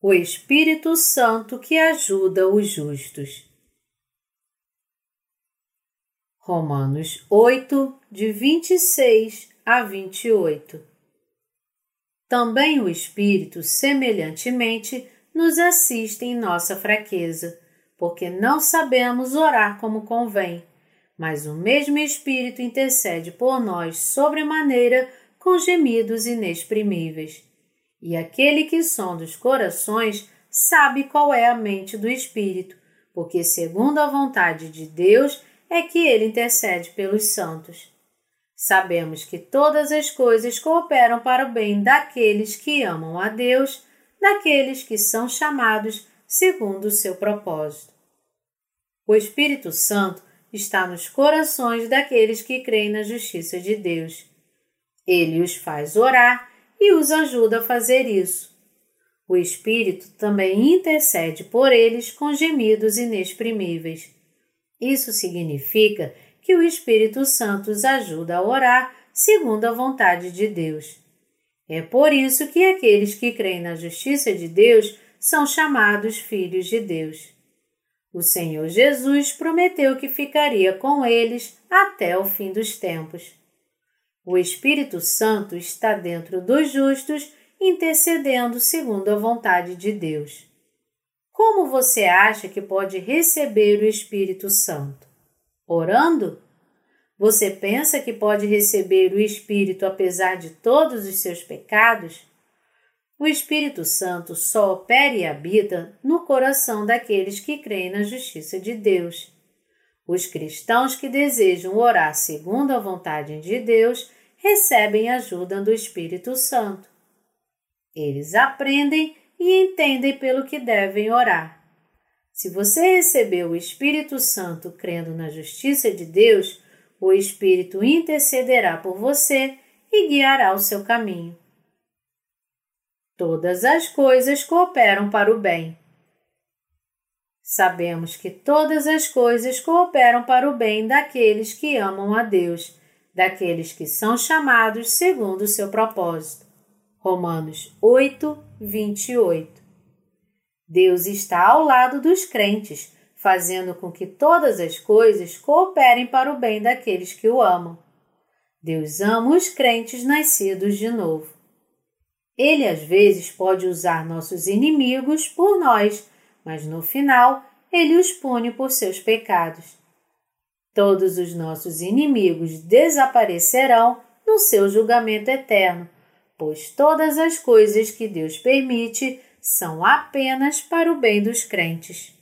o Espírito Santo que ajuda os justos. Romanos 8, de 26 a 28. Também o Espírito, semelhantemente, nos assiste em nossa fraqueza, porque não sabemos orar como convém, mas o mesmo Espírito intercede por nós sobremaneira com gemidos inexprimíveis. E aquele que sonda os corações sabe qual é a mente do Espírito, porque, segundo a vontade de Deus, é que ele intercede pelos santos. Sabemos que todas as coisas cooperam para o bem daqueles que amam a Deus, daqueles que são chamados segundo o seu propósito. O Espírito Santo está nos corações daqueles que creem na justiça de Deus. Ele os faz orar e os ajuda a fazer isso. O Espírito também intercede por eles com gemidos inexprimíveis. Isso significa que o Espírito Santo os ajuda a orar segundo a vontade de Deus. É por isso que aqueles que creem na justiça de Deus são chamados filhos de Deus. O Senhor Jesus prometeu que ficaria com eles até o fim dos tempos. O Espírito Santo está dentro dos justos, intercedendo segundo a vontade de Deus. Como você acha que pode receber o Espírito Santo? Orando? Você pensa que pode receber o Espírito apesar de todos os seus pecados? O Espírito Santo só opera e habita no coração daqueles que creem na justiça de Deus. Os cristãos que desejam orar segundo a vontade de Deus recebem ajuda do Espírito Santo. Eles aprendem e entendem pelo que devem orar. Se você recebeu o Espírito Santo crendo na justiça de Deus, o Espírito intercederá por você e guiará o seu caminho. Todas as coisas cooperam para o bem. Sabemos que todas as coisas cooperam para o bem daqueles que amam a Deus daqueles que são chamados segundo o seu propósito. Romanos 8, 28. Deus está ao lado dos crentes, fazendo com que todas as coisas cooperem para o bem daqueles que o amam. Deus ama os crentes nascidos de novo. Ele às vezes pode usar nossos inimigos por nós, mas no final ele os pune por seus pecados. Todos os nossos inimigos desaparecerão no seu julgamento eterno, pois todas as coisas que Deus permite são apenas para o bem dos crentes.